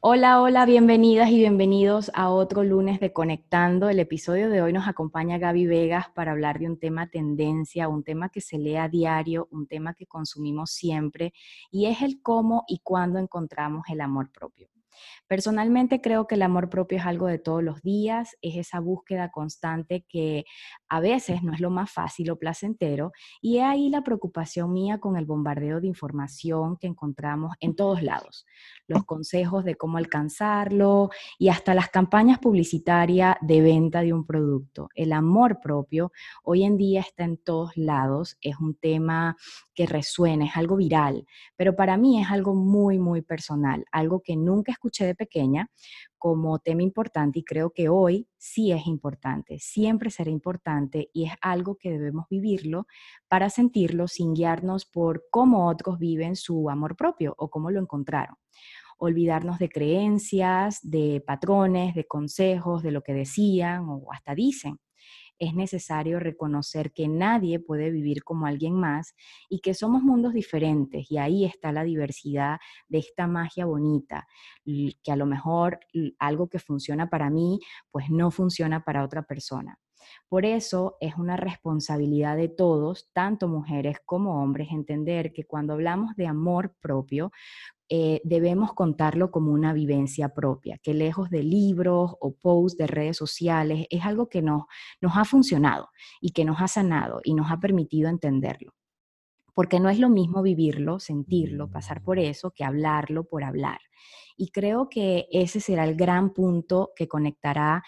Hola, hola, bienvenidas y bienvenidos a otro lunes de Conectando. El episodio de hoy nos acompaña Gaby Vegas para hablar de un tema tendencia, un tema que se lee a diario, un tema que consumimos siempre y es el cómo y cuándo encontramos el amor propio. Personalmente creo que el amor propio es algo de todos los días, es esa búsqueda constante que a veces no es lo más fácil o placentero y es ahí la preocupación mía con el bombardeo de información que encontramos en todos lados, los consejos de cómo alcanzarlo y hasta las campañas publicitarias de venta de un producto. El amor propio hoy en día está en todos lados, es un tema que resuena, es algo viral, pero para mí es algo muy, muy personal, algo que nunca escuché de pequeña como tema importante y creo que hoy sí es importante, siempre será importante y es algo que debemos vivirlo para sentirlo sin guiarnos por cómo otros viven su amor propio o cómo lo encontraron. Olvidarnos de creencias, de patrones, de consejos, de lo que decían o hasta dicen es necesario reconocer que nadie puede vivir como alguien más y que somos mundos diferentes y ahí está la diversidad de esta magia bonita, que a lo mejor algo que funciona para mí, pues no funciona para otra persona. Por eso es una responsabilidad de todos, tanto mujeres como hombres, entender que cuando hablamos de amor propio, eh, debemos contarlo como una vivencia propia, que lejos de libros o posts de redes sociales, es algo que nos, nos ha funcionado y que nos ha sanado y nos ha permitido entenderlo. Porque no es lo mismo vivirlo, sentirlo, pasar por eso, que hablarlo por hablar. Y creo que ese será el gran punto que conectará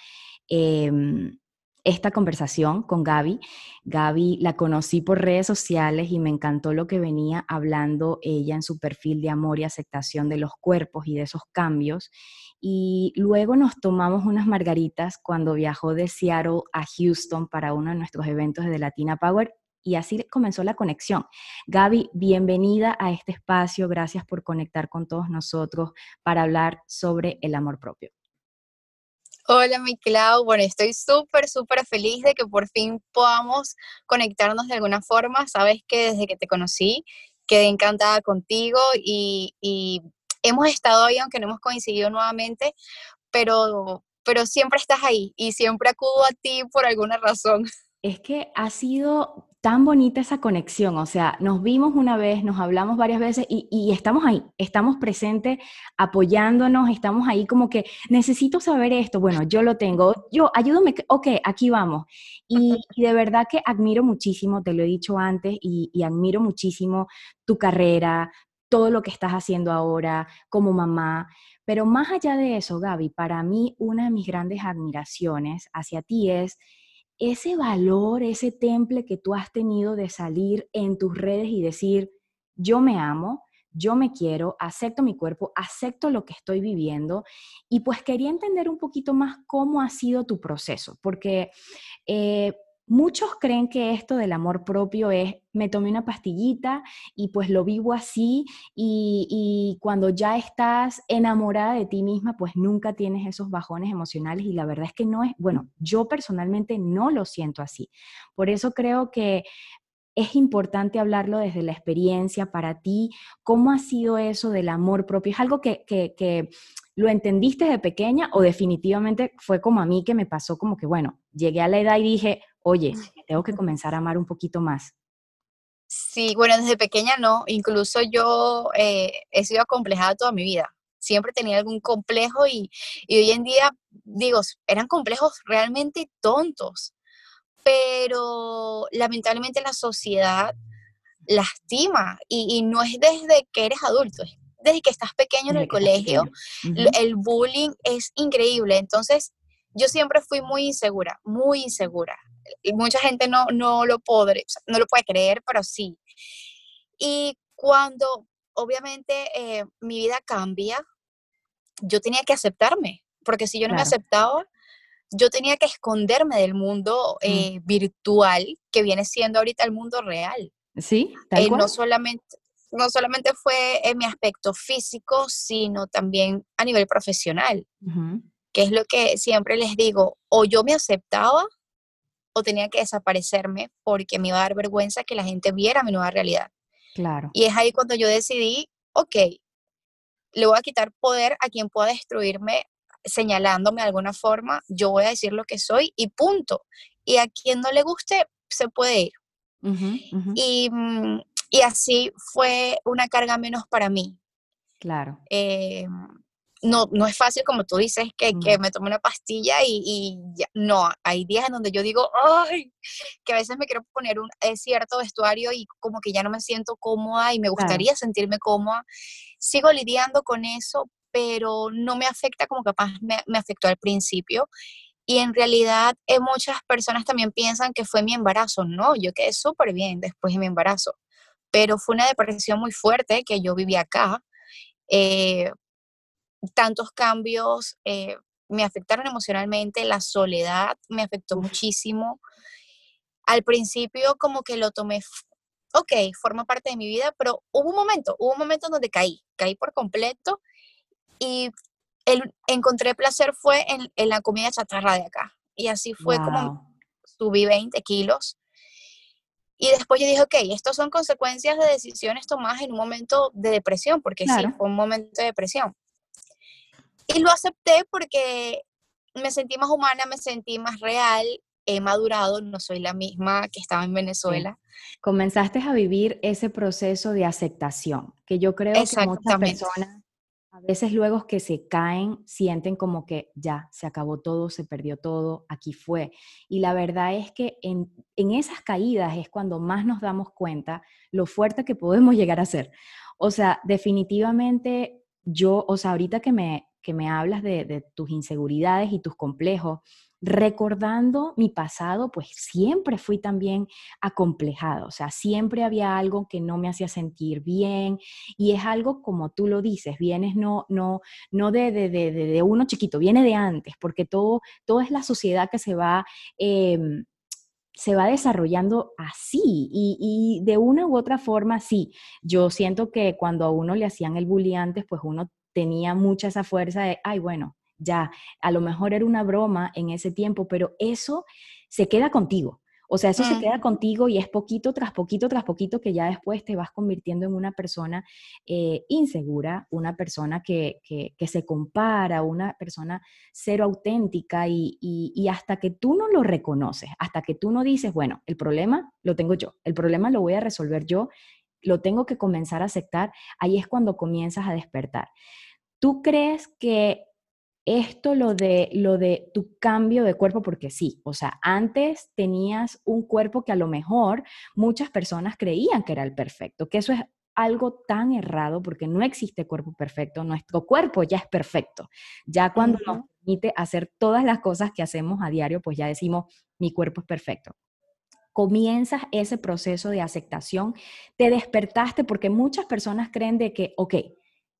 em, esta conversación con Gaby. Gaby la conocí por redes sociales y me encantó lo que venía hablando ella en su perfil de amor y aceptación de los cuerpos y de esos cambios. Y luego nos tomamos unas margaritas cuando viajó de Seattle a Houston para uno de nuestros eventos de Latina Power y así comenzó la conexión. Gaby, bienvenida a este espacio. Gracias por conectar con todos nosotros para hablar sobre el amor propio. Hola, mi Clau. Bueno, estoy súper, súper feliz de que por fin podamos conectarnos de alguna forma. Sabes que desde que te conocí quedé encantada contigo y, hemos estado ahí, aunque no hemos coincidido nuevamente, pero, pero siempre estás ahí y siempre acudo a ti por alguna razón. Es que ha sido tan bonita esa conexión, o sea, nos vimos una vez, nos hablamos varias veces y, estamos ahí, estamos presentes, apoyándonos, estamos ahí como que necesito saber esto, bueno, yo lo tengo, yo, ayúdame, ok, aquí vamos. Y, de verdad que admiro muchísimo, te lo he dicho antes, y, y admiro muchísimo tu carrera, todo lo que estás haciendo ahora como mamá. Pero más allá de eso, Gaby, para mí una de mis grandes admiraciones hacia ti es ese valor, ese temple que tú has tenido de salir en tus redes y decir, yo me amo, yo me quiero, acepto mi cuerpo, acepto lo que estoy viviendo y pues quería entender un poquito más cómo ha sido tu proceso, porque eh, Muchos creen que esto del amor propio es, me tomé una pastillita y pues lo vivo así y, cuando ya estás enamorada de ti misma, pues nunca tienes esos bajones emocionales y la verdad es que no es, bueno, yo personalmente no lo siento así. Por eso creo que es importante hablarlo desde la experiencia para ti. ¿Cómo ha sido eso del amor propio? ¿Es algo que, que lo entendiste de pequeña o definitivamente fue como a mí que me pasó como que, bueno, llegué a la edad y dije, oye, tengo que comenzar a amar un poquito más. Sí, bueno, desde pequeña no, incluso yo eh, he sido acomplejada toda mi vida. Siempre tenía algún complejo y, hoy en día, digo, eran complejos realmente tontos, pero lamentablemente la sociedad lastima y, no es desde que eres adulto, es desde que estás pequeño en el colegio. El bullying es increíble, entonces yo siempre fui muy insegura, muy insegura y mucha gente no, no, lo podré, no lo puede creer, pero sí. Y cuando obviamente eh, mi vida cambia, yo tenía que aceptarme, porque si yo no me aceptaba, yo tenía que esconderme del mundo mm. eh, virtual que viene siendo ahorita el mundo real. Sí, tal eh, No solamente, no solamente fue en mi aspecto físico, sino también a nivel profesional, que es lo que siempre les digo, o yo me aceptaba o tenía que desaparecerme porque me iba a dar vergüenza que la gente viera mi nueva realidad. Claro. Y es ahí cuando yo decidí, ok, le voy a quitar poder a quien pueda destruirme señalándome de alguna forma, yo voy a decir lo que soy y punto. Y a quien no le guste, se puede ir. Y, mm, y, así fue una carga menos para mí. Claro. Eh, no, no es fácil, como tú dices, que, que me tome una pastilla y, ya, no, hay días en donde yo digo, ay, que a veces me quiero poner un cierto vestuario y como que ya no me siento cómoda y me gustaría sentirme cómoda. Sigo lidiando con eso, pero no me afecta como capaz me, me afectó al principio. Y en realidad eh, muchas personas también piensan que fue mi embarazo. No, yo quedé súper bien después de mi embarazo, pero fue una depresión muy fuerte que yo viví acá. Eh, tantos cambios eh, me afectaron emocionalmente, la soledad me afectó muchísimo. Al principio como que lo tomé, ok, forma parte de mi vida, pero hubo un momento, hubo un momento donde caí, caí por completo y el, encontré placer fue en, en, la comida chatarra de acá. Y así fue como subí 20 kilos. Y después yo dije, ok, estos son consecuencias de decisiones tomadas en un momento de depresión, porque sí, fue un momento de depresión. Y lo acepté porque me sentí más humana, me sentí más real, he madurado, no soy la misma que estaba en Venezuela. Comenzaste a vivir ese proceso de aceptación, que yo creo que muchas personas a veces luego que se caen sienten como que ya, se acabó todo, se perdió todo, aquí fue. Y la verdad es que en, en esas caídas es cuando más nos damos cuenta lo fuerte que podemos llegar a ser. O sea, definitivamente yo, o sea, ahorita que me, que me hablas de, tus inseguridades y tus complejos, recordando mi pasado, pues siempre fui también acomplejado, o sea, siempre había algo que no me hacía sentir bien y es algo como tú lo dices, vienes no, no, no de, de, de, uno chiquito, viene de antes, porque todo, todo es la sociedad que se va... Em, se va desarrollando así y, y, de una u otra forma sí. Yo siento que cuando a uno le hacían el bullying antes, pues uno tenía mucha esa fuerza de, ay, bueno, ya, a lo mejor era una broma en ese tiempo, pero eso se queda contigo. O sea, eso se queda contigo y es poquito tras poquito tras poquito que ya después te vas convirtiendo en una persona eh, insegura, una persona que, se compara, una persona cero auténtica y, y, hasta que tú no lo reconoces, hasta que tú no dices, bueno, el problema lo tengo yo, el problema lo voy a resolver yo, lo tengo que comenzar a aceptar, ahí es cuando comienzas a despertar. ¿Tú crees que esto lo de lo de tu cambio de cuerpo porque sí, o sea, antes tenías un cuerpo que a lo mejor muchas personas creían que era el perfecto, que eso es algo tan errado porque no existe cuerpo perfecto, nuestro cuerpo ya es perfecto. Ya cuando nos permite hacer todas las cosas que hacemos a diario, pues ya decimos, mi cuerpo es perfecto comienzas ese proceso de aceptación, te despertaste porque muchas personas creen de que, ok,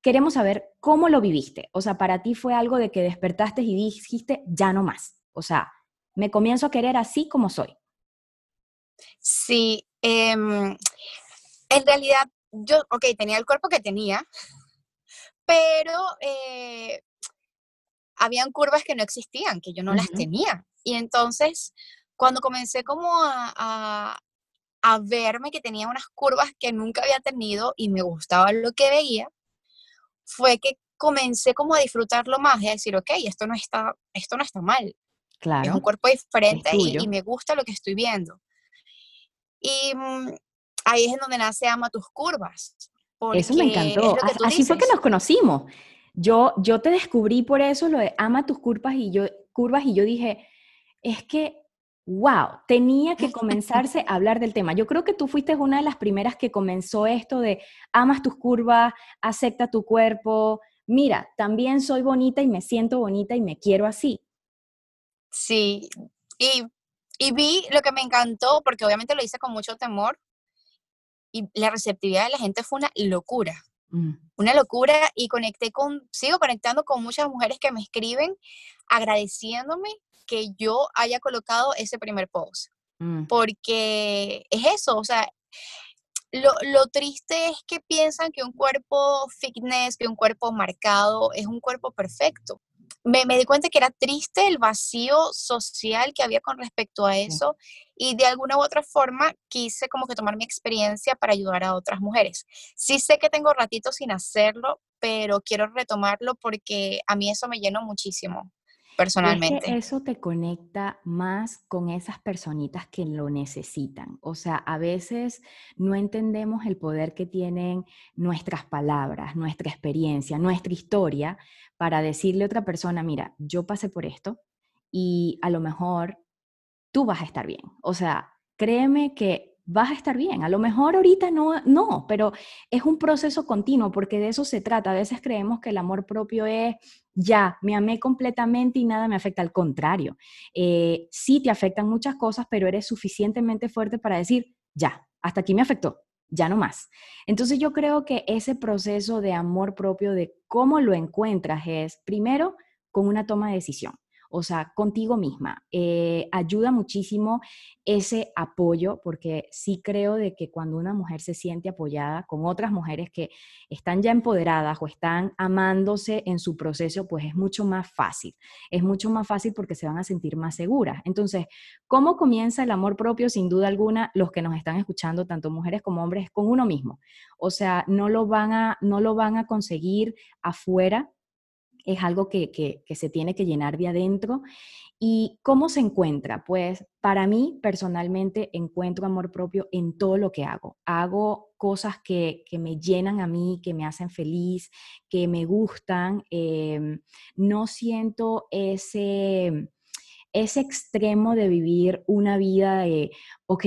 queremos saber cómo lo viviste. O sea, para ti fue algo de que despertaste y dijiste, ya no más. O sea, me comienzo a querer así como soy. Sí, em, en realidad yo, ok, tenía el cuerpo que tenía, pero eh, habían curvas que no existían, que yo no las tenía. Y entonces, cuando comencé como a, a verme que tenía unas curvas que nunca había tenido y me gustaba lo que veía, fue que comencé como a disfrutarlo más y a decir, ok, esto no está, esto no está mal. Claro. Es un cuerpo diferente y, me gusta lo que estoy viendo. Y mm, ahí es en donde nace Ama tus curvas. Eso me encantó. Así fue que nos conocimos. Yo, yo te descubrí por eso lo de ama tus curvas y yo, curvas y yo dije, es que wow, tenía que comenzarse a hablar del tema. Yo creo que tú fuiste una de las primeras que comenzó esto de amas tus curvas, acepta tu cuerpo, mira, también soy bonita y me siento bonita y me quiero así. Sí, y, vi lo que me encantó, porque obviamente lo hice con mucho temor, y la receptividad de la gente fue una locura. Mm. Una locura y conecté con, sigo conectando con muchas mujeres que me escriben agradeciéndome que yo haya colocado ese primer post. Mm. Porque es eso, o sea, lo, lo, triste es que piensan que un cuerpo fitness, que un cuerpo marcado, es un cuerpo perfecto. Me, me, di cuenta que era triste el vacío social que había con respecto a eso y de alguna u otra forma quise como que tomar mi experiencia para ayudar a otras mujeres. Sí sé que tengo ratitos sin hacerlo, pero quiero retomarlo porque a mí eso me llenó muchísimo personalmente. eso te conecta más con esas personitas que lo necesitan. O sea, a veces no entendemos el poder que tienen nuestras palabras, nuestra experiencia, nuestra historia para decirle a otra persona, mira, yo pasé por esto y a lo mejor tú vas a estar bien. O sea, créeme que vas a estar bien. A lo mejor ahorita no, no, pero es un proceso continuo porque de eso se trata. A veces creemos que el amor propio es ya, me amé completamente y nada me afecta. Al contrario, eh, sí te afectan muchas cosas, pero eres suficientemente fuerte para decir, ya, hasta aquí me afectó, ya no más. Entonces yo creo que ese proceso de amor propio, de cómo lo encuentras, es primero con una toma de decisión o sea, contigo misma. Eh, ayuda muchísimo ese apoyo, porque sí creo de que cuando una mujer se siente apoyada con otras mujeres que están ya empoderadas o están amándose en su proceso, pues es mucho más fácil. Es mucho más fácil porque se van a sentir más seguras. Entonces, ¿cómo comienza el amor propio? Sin duda alguna, los que nos están escuchando, tanto mujeres como hombres, con uno mismo. O sea, no lo van a, no lo van a conseguir afuera es algo que, se tiene que llenar de adentro. ¿Y cómo se encuentra? Pues para mí personalmente encuentro amor propio en todo lo que hago. Hago cosas que, me llenan a mí, que me hacen feliz, que me gustan. Em, no siento ese, ese extremo de vivir una vida de, ok,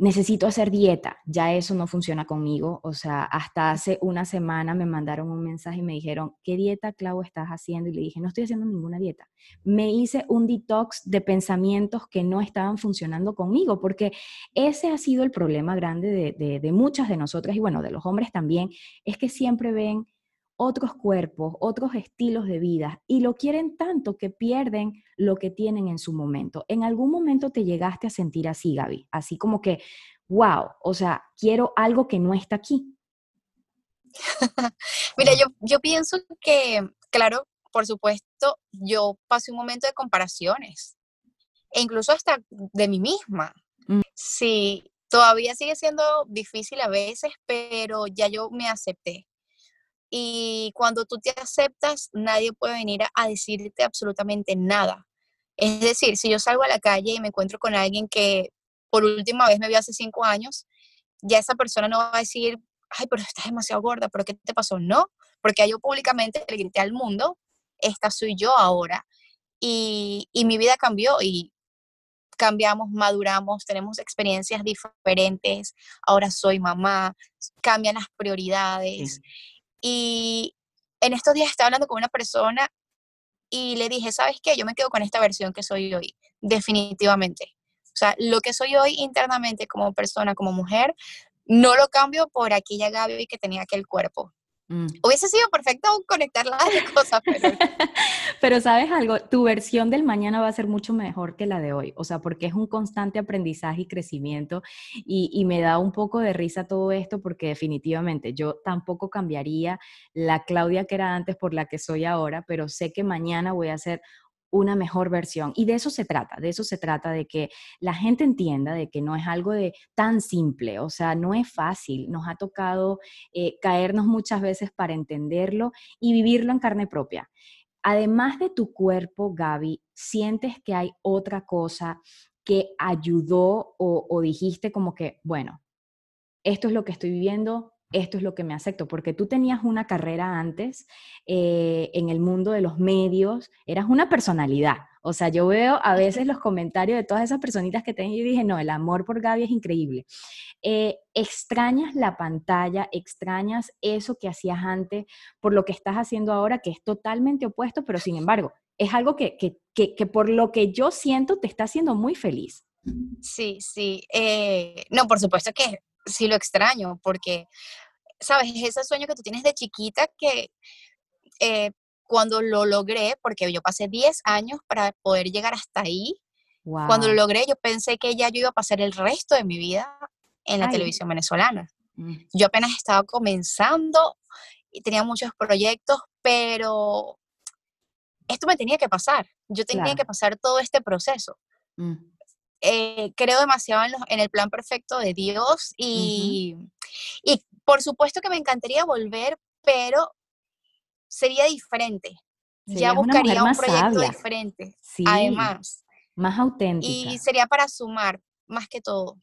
necesito hacer dieta, ya eso no funciona conmigo. O sea, hasta hace una semana me mandaron un mensaje y me dijeron, ¿qué dieta, Clau, estás haciendo? Y le dije, no estoy haciendo ninguna dieta. Me hice un detox de pensamientos que no estaban funcionando conmigo, porque ese ha sido el problema grande de, de muchas de nosotras y bueno, de los hombres también, es que siempre ven otros cuerpos, otros estilos de vida y lo quieren tanto que pierden lo que tienen en su momento. ¿En algún momento te llegaste a sentir así, Gaby? Así como que, wow, o sea, quiero algo que no está aquí. Mira, yo, yo pienso que, claro, por supuesto, yo pasé un momento de comparaciones, e incluso hasta de mí misma. Mm. Sí, todavía sigue siendo difícil a veces, pero ya yo me acepté y cuando tú te aceptas, nadie puede venir a, decirte absolutamente nada. Es decir, si yo salgo a la calle y me encuentro con alguien que por última vez me vio hace cinco años, ya esa persona no va a decir, ay, pero estás demasiado gorda, pero ¿qué te pasó? No, porque yo públicamente le grité al mundo, esta soy yo ahora. Y, y mi vida cambió y cambiamos, maduramos, tenemos experiencias diferentes, ahora soy mamá, cambian las prioridades. Y en estos días estaba hablando con una persona y le dije, ¿sabes qué? Yo me quedo con esta versión que soy hoy, definitivamente. O sea, lo que soy hoy internamente como persona, como mujer, no lo cambio por aquella Gaby que tenía aquel cuerpo. Mm. Hubiese sido perfecto conectar las cosas, pero... pero sabes algo, tu versión del mañana va a ser mucho mejor que la de hoy, o sea, porque es un constante aprendizaje y crecimiento y, y me da un poco de risa todo esto porque definitivamente yo tampoco cambiaría la Claudia que era antes por la que soy ahora, pero sé que mañana voy a ser una mejor versión. Y de eso se trata, de eso se trata, de que la gente entienda de que no es algo de tan simple, o sea, no es fácil, nos ha tocado eh, caernos muchas veces para entenderlo y vivirlo en carne propia. Además de tu cuerpo, Gaby, ¿sientes que hay otra cosa que ayudó o, o dijiste como que, bueno, esto es lo que estoy viviendo, esto es lo que me acepto, porque tú tenías una carrera antes eh, en el mundo de los medios, eras una personalidad. O sea, yo veo a veces los comentarios de todas esas personitas que tengo y dije, no, el amor por Gaby es increíble. Eh, extrañas la pantalla, extrañas eso que hacías antes por lo que estás haciendo ahora, que es totalmente opuesto, pero sin embargo, es algo que, que, que, por lo que yo siento te está haciendo muy feliz. Sí, sí. Eh, no, por supuesto que sí lo extraño, porque, ¿sabes? Es ese sueño que tú tienes de chiquita que eh, cuando lo logré, porque yo pasé 10 años para poder llegar hasta ahí, cuando lo logré yo pensé que ya yo iba a pasar el resto de mi vida en la televisión venezolana. Mm. Yo apenas estaba comenzando y tenía muchos proyectos, pero esto me tenía que pasar. Yo tenía que pasar todo este proceso. Mm. Eh, creo demasiado en, el plan perfecto de Dios y, y por supuesto que me encantaría volver, pero sería diferente. ya buscaría un proyecto diferente. Además. Más auténtica. Y sería para sumar, más que todo.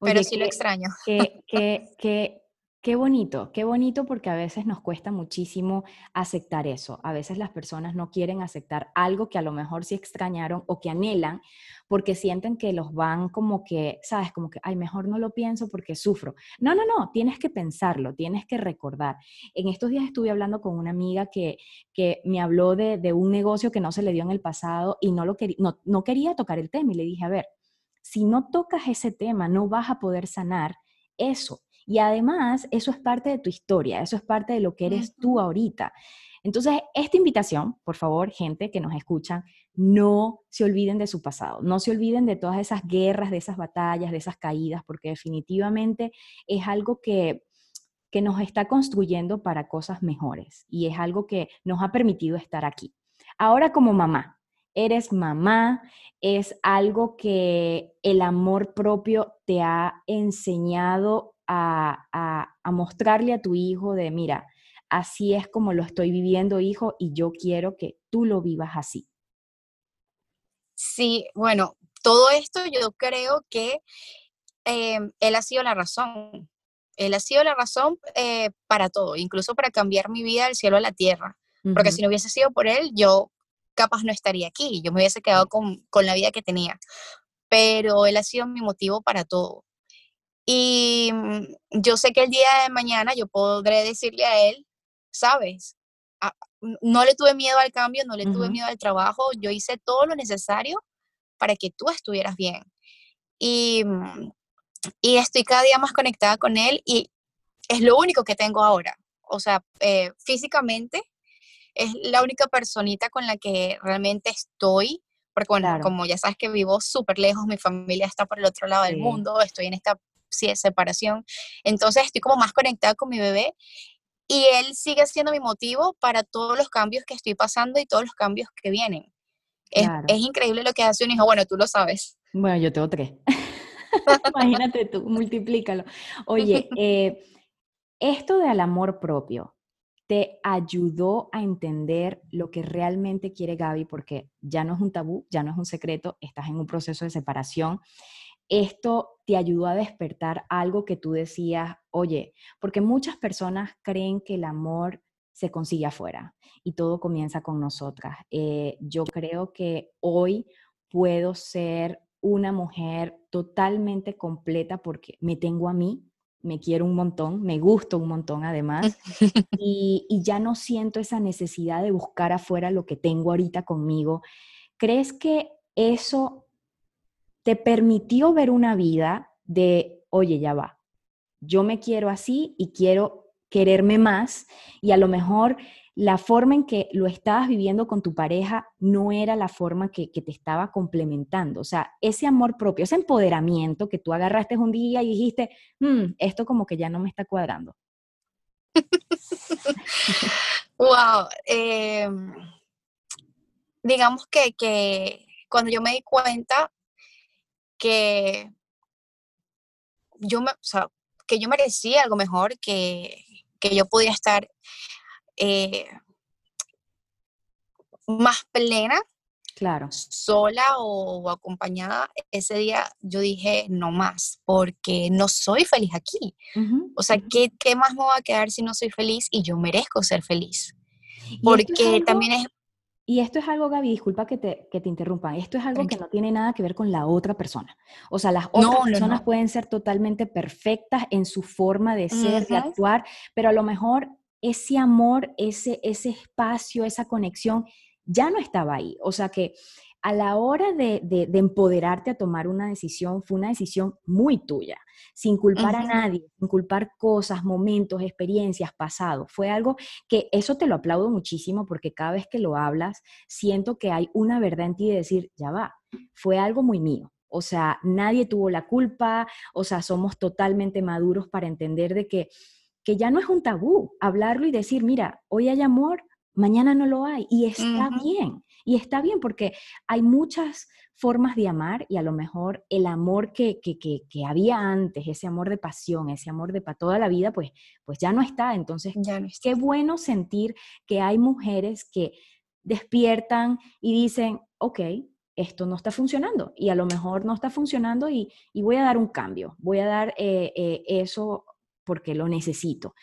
pero sí lo extraño. que Qué bonito, qué bonito porque a veces nos cuesta muchísimo aceptar eso. A veces las personas no quieren aceptar algo que a lo mejor sí extrañaron o que anhelan porque sienten que los van como que, sabes, como que, ay, mejor no lo pienso porque sufro. No, no, no, tienes que pensarlo, tienes que recordar. En estos días estuve hablando con una amiga que, que me habló de, de un negocio que no se le dio en el pasado y no, lo no, no quería tocar el tema y le dije, a ver, si no tocas ese tema, no vas a poder sanar eso. Y además, eso es parte de tu historia, eso es parte de lo que eres tú ahorita. Entonces, esta invitación, por favor, gente que nos escuchan, no se olviden de su pasado, no se olviden de todas esas guerras, de esas batallas, de esas caídas, porque definitivamente es algo que, que nos está construyendo para cosas mejores y es algo que nos ha permitido estar aquí. Ahora como mamá, eres mamá, es algo que el amor propio te ha enseñado a, mostrarle a tu hijo de, mira, así es como lo estoy viviendo, hijo, y yo quiero que tú lo vivas así. Sí, bueno, todo esto yo creo que eh, él ha sido la razón. Él ha sido la razón eh, para todo, incluso para cambiar mi vida del cielo a la tierra. Porque si no hubiese sido por él, yo capaz no estaría aquí, yo me hubiese quedado con, con la vida que tenía. Pero él ha sido mi motivo para todo. Y mm, yo sé que el día de mañana yo podré decirle a él, sabes, ah, no le tuve miedo al cambio, no le tuve miedo al trabajo, yo hice todo lo necesario para que tú estuvieras bien. Y, mm, y estoy cada día más conectada con él y es lo único que tengo ahora. O sea, eh, físicamente es la única personita con la que realmente estoy, porque bueno, como ya sabes que vivo súper lejos, mi familia está por el otro lado del mundo, estoy en esta separación. Entonces estoy como más conectada con mi bebé y él sigue siendo mi motivo para todos los cambios que estoy pasando y todos los cambios que vienen. Es, increíble lo que hace un hijo. Bueno, tú lo sabes. Bueno, yo tengo tres. Imagínate tú, multiplícalo. Oye, eh, esto del amor propio te ayudó a entender lo que realmente quiere Gaby, porque ya no es un tabú, ya no es un secreto, estás en un proceso de separación esto te ayudó a despertar algo que tú decías, oye, porque muchas personas creen que el amor se consigue afuera y todo comienza con nosotras. Eh, yo creo que hoy puedo ser una mujer totalmente completa porque me tengo a mí, me quiero un montón, me gusto un montón además, y, y ya no siento esa necesidad de buscar afuera lo que tengo ahorita conmigo. ¿Crees que eso te permitió ver una vida de, oye, ya va, yo me quiero así y quiero quererme más y a lo mejor la forma en que lo estabas viviendo con tu pareja no era la forma que, te estaba complementando. O sea, ese amor propio, ese empoderamiento que tú agarraste un día y dijiste, mm, esto como que ya no me está cuadrando. wow. Em, digamos que, que cuando yo me di cuenta que yo, me, que yo merecía algo mejor, que, yo podía estar eh, más plena, claro. sola o, acompañada, ese día yo dije no más, porque no soy feliz aquí. o sea, ¿qué, ¿qué, más me va a quedar si no soy feliz? Y yo merezco ser feliz. Porque también es y esto es algo, Gaby, disculpa que te, que te interrumpa, esto es algo que no tiene nada que ver con la otra persona. O sea, las otras personas pueden ser totalmente perfectas en su forma de ser, de actuar, pero a lo mejor ese amor, ese, ese espacio, esa conexión ya no estaba ahí. O sea que a la hora de, empoderarte a tomar una decisión, fue una decisión muy tuya, sin culpar a nadie, sin culpar cosas, momentos, experiencias, pasado. Fue algo que eso te lo aplaudo muchísimo porque cada vez que lo hablas, siento que hay una verdad en ti de decir, ya va, fue algo muy mío. O sea, nadie tuvo la culpa, o sea, somos totalmente maduros para entender de que, que ya no es un tabú hablarlo y decir, mira, hoy hay amor, mañana no lo hay y está bien. Y está bien porque hay muchas formas de amar y a lo mejor el amor que, que, que, había antes, ese amor de pasión, ese amor de para toda la vida, pues, pues ya no está. Entonces, qué bueno sentir que hay mujeres que despiertan y dicen, ok, esto no está funcionando y a lo mejor no está funcionando y, y voy a dar un cambio, voy a dar eh, eh, eso porque lo necesito.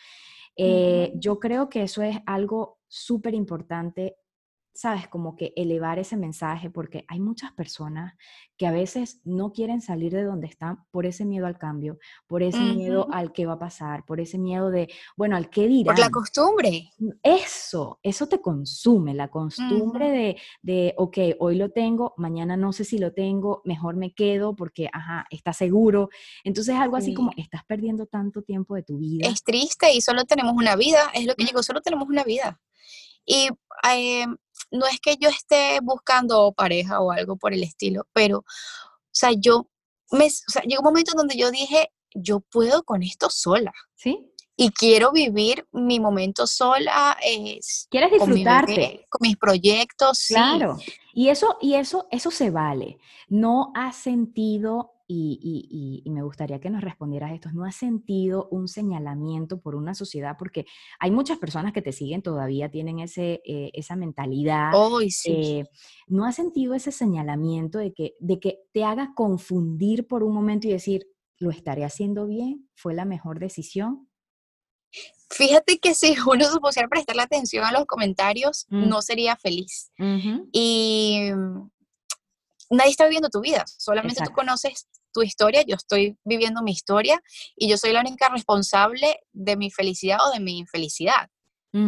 Eh, yo creo que eso es algo súper importante sabes, como que elevar ese mensaje, porque hay muchas personas que a veces no quieren salir de donde están por ese miedo al cambio, por ese miedo al qué va a pasar, por ese miedo de, bueno, al qué dirán. Por la costumbre. Mm, eso, eso te consume, la costumbre de, de, ok, hoy lo tengo, mañana no sé si lo tengo, mejor me quedo porque, ajá, está seguro. Entonces algo así como, estás perdiendo tanto tiempo de tu vida. Es triste y solo tenemos una vida, es lo que digo, solo tenemos una vida. Y eh, no es que yo esté buscando pareja o algo por el estilo, pero, o sea, yo, me, o sea, llegó un momento donde yo dije, yo puedo con esto sola. ¿Sí? Y quiero vivir mi momento sola. ¿Quieres disfrutarte? Con, mis proyectos. Claro. Y eso, y eso, eso se vale. No ha sentido y, me gustaría que nos respondieras esto. ¿No has sentido un señalamiento por una sociedad? Porque hay muchas personas que te siguen todavía, tienen ese, eh, esa mentalidad. sí. Eh, ¿No has sentido ese señalamiento de que, de que te haga confundir por un momento y decir, ¿lo estaré haciendo bien? ¿Fue la mejor decisión? Fíjate que si uno supusiera prestar la atención a los comentarios, mm. no sería feliz. Y mm, nadie está viviendo tu vida, solamente tú conoces tu historia, yo estoy viviendo mi historia y yo soy la única responsable de mi felicidad o de mi infelicidad.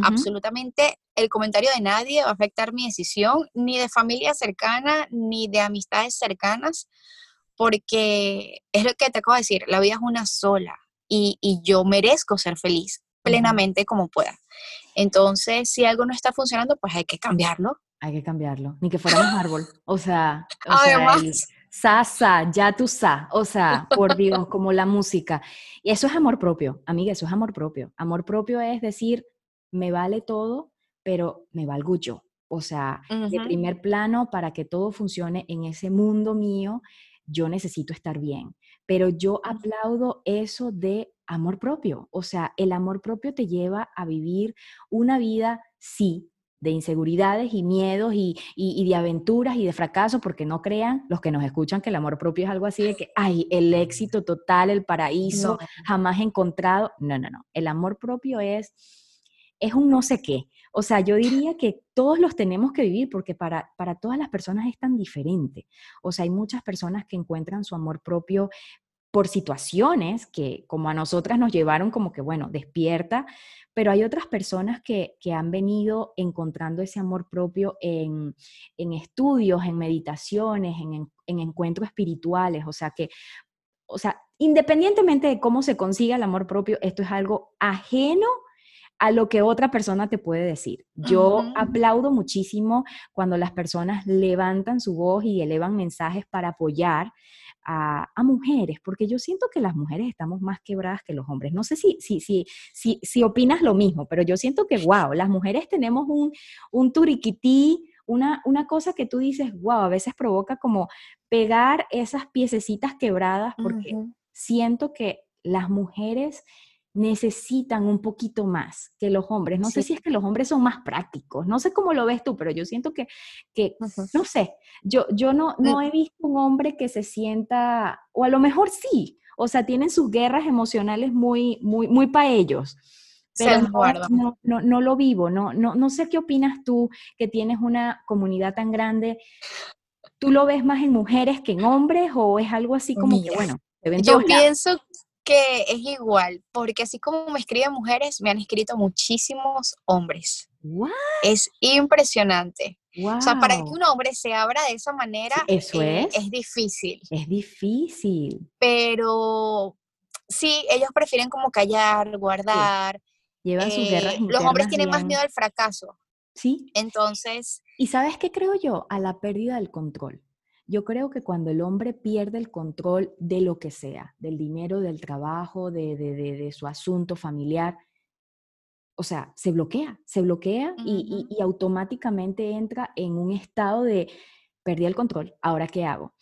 Absolutamente el comentario de nadie va a afectar mi decisión, ni de familia cercana, ni de amistades cercanas, porque es lo que te acabo de decir, la vida es una sola y, yo merezco ser feliz plenamente como pueda. Entonces, si algo no está funcionando, pues hay que cambiarlo. Hay que cambiarlo, ni que fuéramos árbol. O sea, Además, Sasa, ya tú sa, o sea, por Dios, como la música. Y eso es amor propio, amiga, eso es amor propio. Amor propio es decir, me vale todo, pero me valgo yo. O sea, de primer plano, para que todo funcione en ese mundo mío, yo necesito estar bien. Pero yo aplaudo eso de amor propio. O sea, el amor propio te lleva a vivir una vida, sí, de inseguridades y miedos y, de aventuras y de fracasos, porque no crean los que nos escuchan que el amor propio es algo así de que, ay, el éxito total, el paraíso, jamás encontrado. No, no, no. El amor propio es, es un no sé qué. O sea, yo diría que todos los tenemos que vivir porque para, para todas las personas es tan diferente. O sea, hay muchas personas que encuentran su amor propio por situaciones que como a nosotras nos llevaron como que, bueno, despierta, pero hay otras personas que, han venido encontrando ese amor propio en, estudios, en meditaciones, en, encuentros espirituales, o sea que, o sea, independientemente de cómo se consiga el amor propio, esto es algo ajeno a lo que otra persona te puede decir. Yo aplaudo muchísimo cuando las personas levantan su voz y elevan mensajes para apoyar a, mujeres, porque yo siento que las mujeres estamos más quebradas que los hombres. No sé si, si, si, si, si opinas lo mismo, pero yo siento que, wow, las mujeres tenemos un, un turiquití, una, una cosa que tú dices, wow, a veces provoca como pegar esas piececitas quebradas, porque siento que las mujeres necesitan un poquito más que los hombres. No sé si es que los hombres son más prácticos, no sé cómo lo ves tú, pero yo siento que, que no sé, yo, yo no, no he visto un hombre que se sienta, o a lo mejor sí, o sea, tienen sus guerras emocionales muy, muy, muy para ellos. Pero no, no, no, lo vivo, no, no, no sé qué opinas tú, que tienes una comunidad tan grande. ¿Tú lo ves más en mujeres que en hombres o es algo así como que, bueno, yo pienso que es igual, porque así como me escriben mujeres, me han escrito muchísimos hombres. Es impresionante. O sea, para que un hombre se abra de esa manera, eso eh, es. es difícil. Es difícil. Pero sí, ellos prefieren como callar, guardar. Llevan sus guerras eh, Los hombres tienen más miedo al fracaso. Sí. Entonces, ¿Y sabes qué creo yo? A la pérdida del control. Yo creo que cuando el hombre pierde el control de lo que sea, del dinero, del trabajo, de, de- de- de su asunto familiar, o sea, se bloquea, se bloquea y, y- y automáticamente entra en un estado de, perdí el control, ¿ahora qué hago?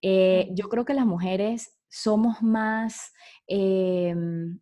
Eh, yo creo que las mujeres somos más, em,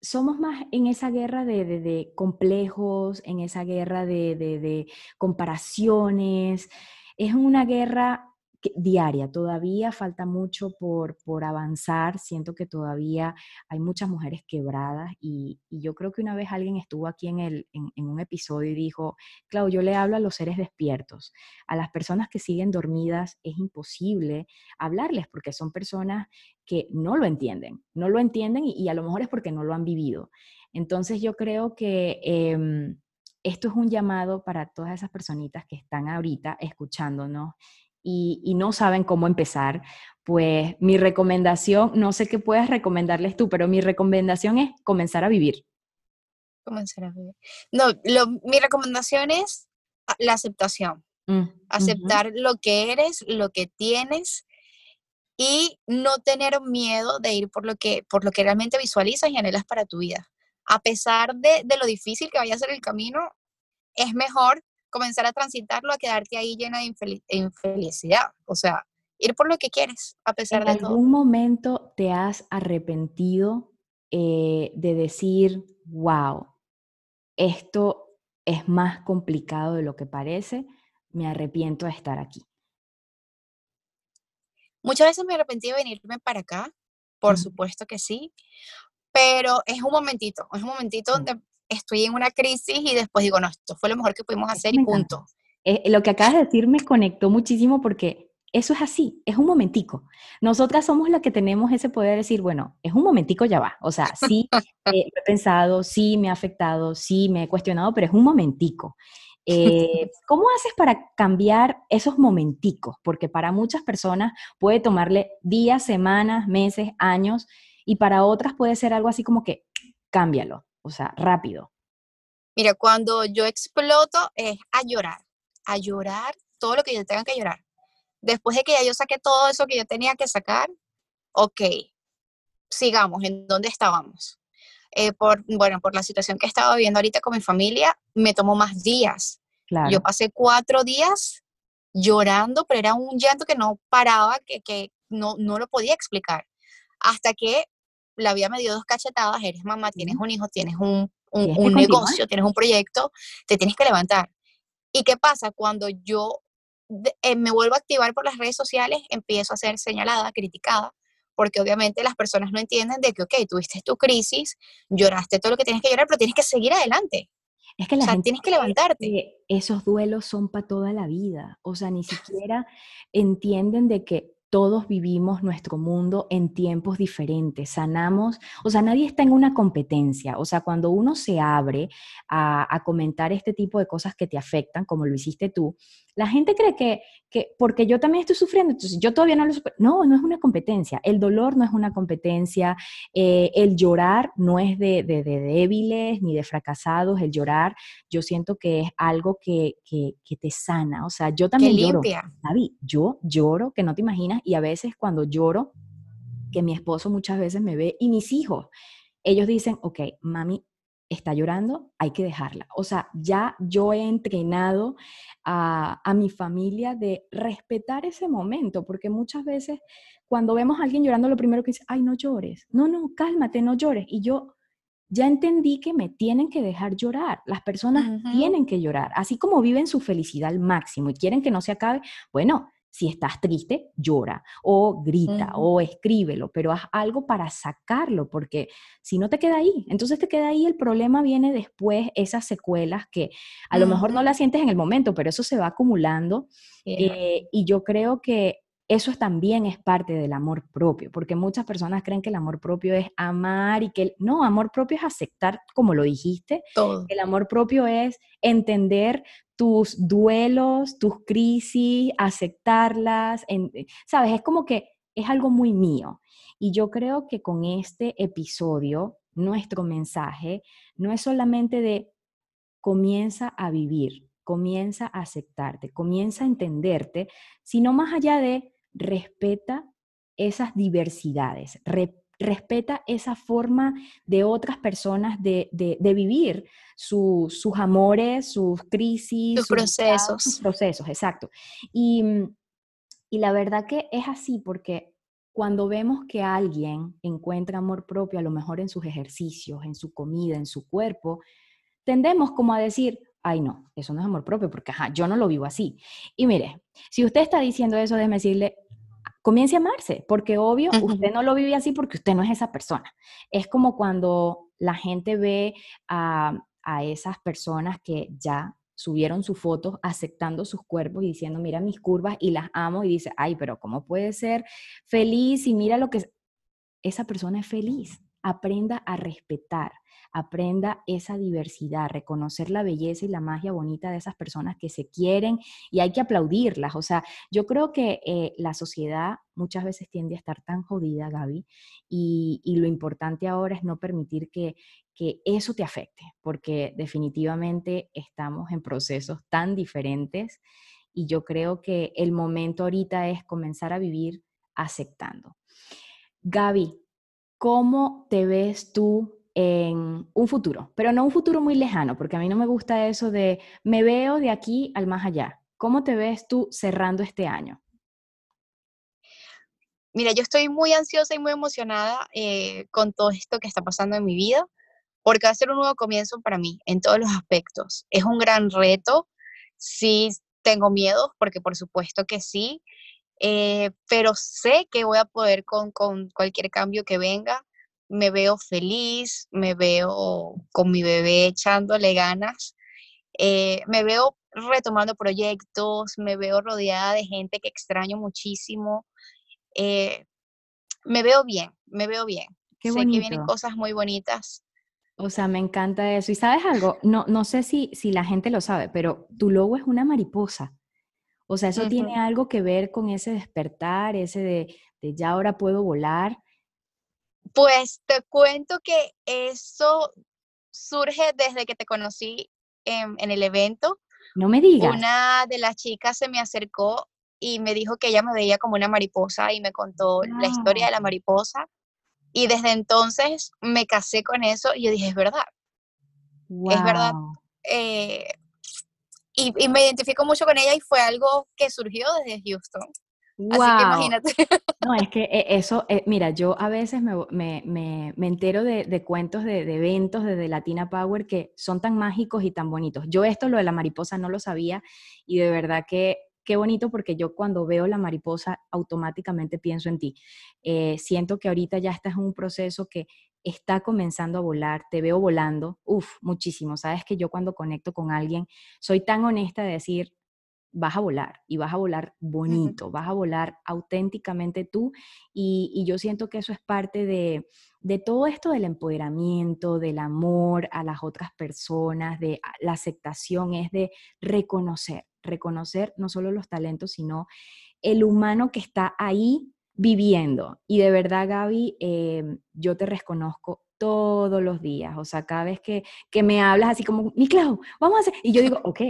somos más en esa guerra de, de- de complejos, en esa guerra de, de- comparaciones. Es una guerra diaria, todavía falta mucho por, por avanzar, siento que todavía hay muchas mujeres quebradas y, y yo creo que una vez alguien estuvo aquí en, el, en, un episodio y dijo, Clau, yo le hablo a los seres despiertos, a las personas que siguen dormidas es imposible hablarles porque son personas que no lo entienden, no lo entienden y, y a lo mejor es porque no lo han vivido. Entonces yo creo que em, esto es un llamado para todas esas personitas que están ahorita escuchándonos y, y no saben cómo empezar. Pues mi recomendación, no sé qué puedas recomendarles tú, pero mi recomendación es comenzar a vivir. comenzar a vivir. No, lo- mi recomendación es la aceptación. Mm. Aceptar lo que eres, lo que tienes y no tener miedo de ir por lo que, por lo que realmente visualizas y anhelas para tu vida. A pesar de, de lo difícil que vaya a ser el camino, es mejor comenzar a transitarlo a quedarte ahí llena de infeli- infelicidad. O sea, ir por lo que quieres, a pesar ¿En de todo. algún momento te has arrepentido eh, de decir, wow, esto es más complicado de lo que parece, me arrepiento de estar aquí? Muchas veces me arrepentí de venirme para acá, por supuesto que sí, pero es un momentito, es un momentito Mm. donde estoy en una crisis y después digo, no, esto fue lo mejor que pudimos hacer y punto. Eh, lo que acabas de decir me conectó muchísimo porque eso es así, es un momentico. Nosotras somos las que tenemos ese poder de decir, bueno, es un momentico, ya va. O sea, sí, eh, he pensado, sí me ha afectado, sí me he cuestionado, pero es un momentico. Eh, ¿Cómo haces para cambiar esos momenticos? Porque para muchas personas puede tomarle días, semanas, meses, años, y para otras puede ser algo así como que cámbialo, o sea, rápido. Mira, cuando yo exploto es a llorar, a llorar todo lo que yo tenga que llorar. Después de que ya yo saqué todo eso que yo tenía que sacar, ok, sigamos en donde estábamos. Eh, por, bueno, por la situación que estaba viviendo ahorita con mi familia, me tomó más días. Claro. Yo pasé cuatro días llorando, pero era un llanto que no paraba, que, que no, no lo podía explicar. Hasta que la vida me dio dos cachetadas, eres mamá, tienes un hijo, tienes un, un, un negocio, tienes un proyecto, te tienes que levantar. ¿Y qué pasa? Cuando yo eh, me vuelvo a activar por las redes sociales, empiezo a ser señalada, criticada, porque obviamente las personas no entienden de que, ok, tuviste tu crisis, lloraste todo lo que tienes que llorar, pero tienes que seguir adelante. Es que O la sea, gente tienes que levantarte. que esos duelos son para toda la vida. O sea, ni siquiera entienden de que todos vivimos nuestro mundo en tiempos diferentes, sanamos, o sea, nadie está en una competencia. O sea, cuando uno se abre a, a comentar este tipo de cosas que te afectan, como lo hiciste tú, la gente cree que, que porque yo también estoy sufriendo, entonces yo todavía no lo super- No, no es una competencia. El dolor no es una competencia. eh, el llorar no es de, de- de débiles ni de fracasados. El llorar, yo siento que es algo que, que- que te sana. O sea, yo también lloro. David, yo lloro, que no te imaginas, y a veces cuando lloro, que mi esposo muchas veces me ve, y mis hijos, ellos dicen, ok, mami está llorando, hay que dejarla. O sea, ya yo he entrenado a, a mi familia de respetar ese momento, porque muchas veces cuando vemos a alguien llorando, lo primero que dice, ay, no llores, no, no, cálmate, no llores. Y yo ya entendí que me tienen que dejar llorar. Las personas tienen que llorar. Así como viven su felicidad al máximo y quieren que no se acabe, bueno, si estás triste, llora o grita Ujú. o escríbelo, pero haz algo para sacarlo, porque si no te queda ahí, entonces te queda ahí, el problema viene después, esas secuelas que a lo mejor no Ujú. las sientes en el momento, pero eso se va acumulando eh, y yo creo que eso es- también es parte del amor propio, porque muchas personas creen que el amor propio es amar y que el- no, amor propio es aceptar, como lo dijiste, todo. el amor propio es entender tus duelos, tus crisis, aceptarlas, ¿sabes? Es como que es algo muy mío. Y yo creo que con este episodio, nuestro mensaje no es solamente de comienza a vivir, comienza a aceptarte, comienza a entenderte, sino más allá de respeta esas diversidades, respeta esa forma de otras personas de, vivir sus amores, sus crisis, sus, procesos. sus procesos, exacto. Y, y la verdad que es así porque cuando vemos que alguien encuentra amor propio, a lo mejor en sus ejercicios, en su comida, en su cuerpo, tendemos como a decir, ay no, eso no es amor propio, porque ajá, yo no lo vivo así. Y mire, si usted está diciendo eso, déjeme decirle, comience a amarse, porque obvio, usted no lo vive así porque usted no es esa persona. Es como cuando la gente ve a, a esas personas que ya subieron sus fotos aceptando sus cuerpos y diciendo, mira mis curvas y las amo y dice, ay, pero ¿cómo puede ser feliz y mira lo que... Esa persona es feliz. Aprenda a respetar, aprenda esa diversidad, reconocer la belleza y la magia bonita de esas personas que se quieren y hay que aplaudirlas. O sea, yo creo que eh, la sociedad muchas veces tiende a estar tan jodida, Gaby, y, lo importante ahora es no permitir que, que eso te afecte, porque definitivamente estamos en procesos tan diferentes y yo creo que el momento ahorita es comenzar a vivir aceptando. Gaby, ¿cómo te ves tú en un futuro, pero no un futuro muy lejano, porque a mí no me gusta eso de me veo de aquí al más allá. ¿Cómo te ves tú cerrando este año? Mira, yo estoy muy ansiosa y muy emocionada eh, con todo esto que está pasando en mi vida, porque va a ser un nuevo comienzo para mí en todos los aspectos. Es un gran reto, sí tengo miedo, porque por supuesto que sí, eh, pero sé que voy a poder con, con cualquier cambio que venga me veo feliz, me veo con mi bebé echándole ganas, eh, me veo retomando proyectos, me veo rodeada de gente que extraño muchísimo. Eh, me veo bien, me veo bien. sé que vienen cosas muy bonitas. O sea, me encanta eso. Y sabes algo, no, no sé si, si la gente lo sabe, pero tu logo es una mariposa. O sea, eso tiene algo que ver con ese despertar, ese de, de ya ahora puedo volar. Pues te cuento que eso surge desde que te conocí en, el evento. No me digas. Una de las chicas se me acercó y me dijo que ella me veía como una mariposa y me contó la historia de la mariposa. Y desde entonces me casé con eso y yo dije, es verdad. Es verdad. Eh, y, y, me identifico mucho con ella y fue algo que surgió desde Houston. Así que imagínate. No, es que eh, eso, eh, mira, yo a veces me, entero de, cuentos de, eventos de, Latina Power que son tan mágicos y tan bonitos. Yo esto, lo de la mariposa, no lo sabía y de verdad que qué bonito porque yo cuando veo la mariposa automáticamente pienso en ti. Eh, siento que ahorita ya estás en un proceso que está comenzando a volar, te veo volando, uf, muchísimo. Sabes que yo cuando conecto con alguien soy tan honesta de decir, vas a volar y vas a volar bonito, vas a volar auténticamente tú y, yo siento que eso es parte de, de, todo esto del empoderamiento, del amor a las otras personas, de la aceptación, es de reconocer, reconocer no solo los talentos, sino el humano que está ahí viviendo. Y de verdad, Gaby, em, yo te reconozco todos los días, o sea, cada vez que, que me hablas así como, mi Clau, vamos a hacer, y yo digo, ok,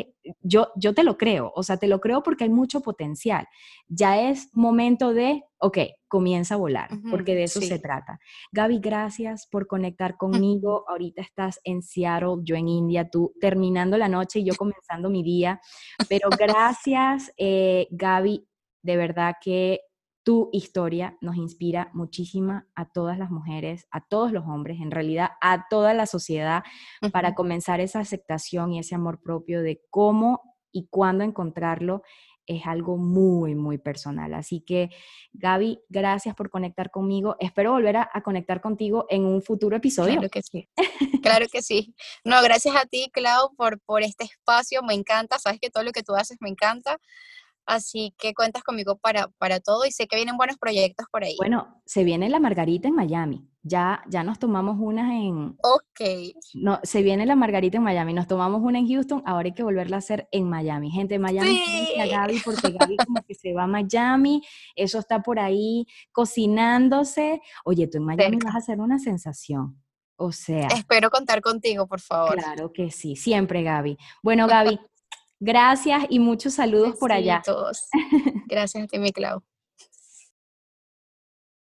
yo, yo te lo creo, o sea, te lo creo porque hay mucho potencial. Ya es momento de, ok, comienza a volar, porque de eso se trata. Gaby, gracias por conectar conmigo. Ahorita estás en Seattle, yo en India, tú terminando la noche y yo comenzando mi día, pero gracias, eh, Gaby, de verdad que tu historia nos inspira muchísima a todas las mujeres, a todos los hombres, en realidad a toda la sociedad, para comenzar esa aceptación y ese amor propio de cómo y cuándo encontrarlo es algo muy, muy personal. Así que, Gaby, gracias por conectar conmigo. Espero volver a, conectar contigo en un futuro episodio. Claro que sí. Claro que sí. No, gracias a ti, Clau, por, por este espacio. Me encanta. Sabes que todo lo que tú haces me encanta. Así que cuentas conmigo para, para todo y sé que vienen buenos proyectos por ahí. Bueno, se viene la Margarita en Miami. Ya, ya nos tomamos unas en... Ok. No, se viene la Margarita en Miami. Nos tomamos una en Houston, ahora hay que volverla a hacer en Miami. Gente, Miami, Sí. a Gaby, porque Gaby como que se va a Miami, eso está por ahí cocinándose. Oye, tú en Miami Cerca. vas a hacer una sensación. O sea, Espero contar contigo, por favor. claro que sí, siempre Gaby. Bueno, Gaby, gracias y muchos saludos por allá. Gracias a ti, mi Clau.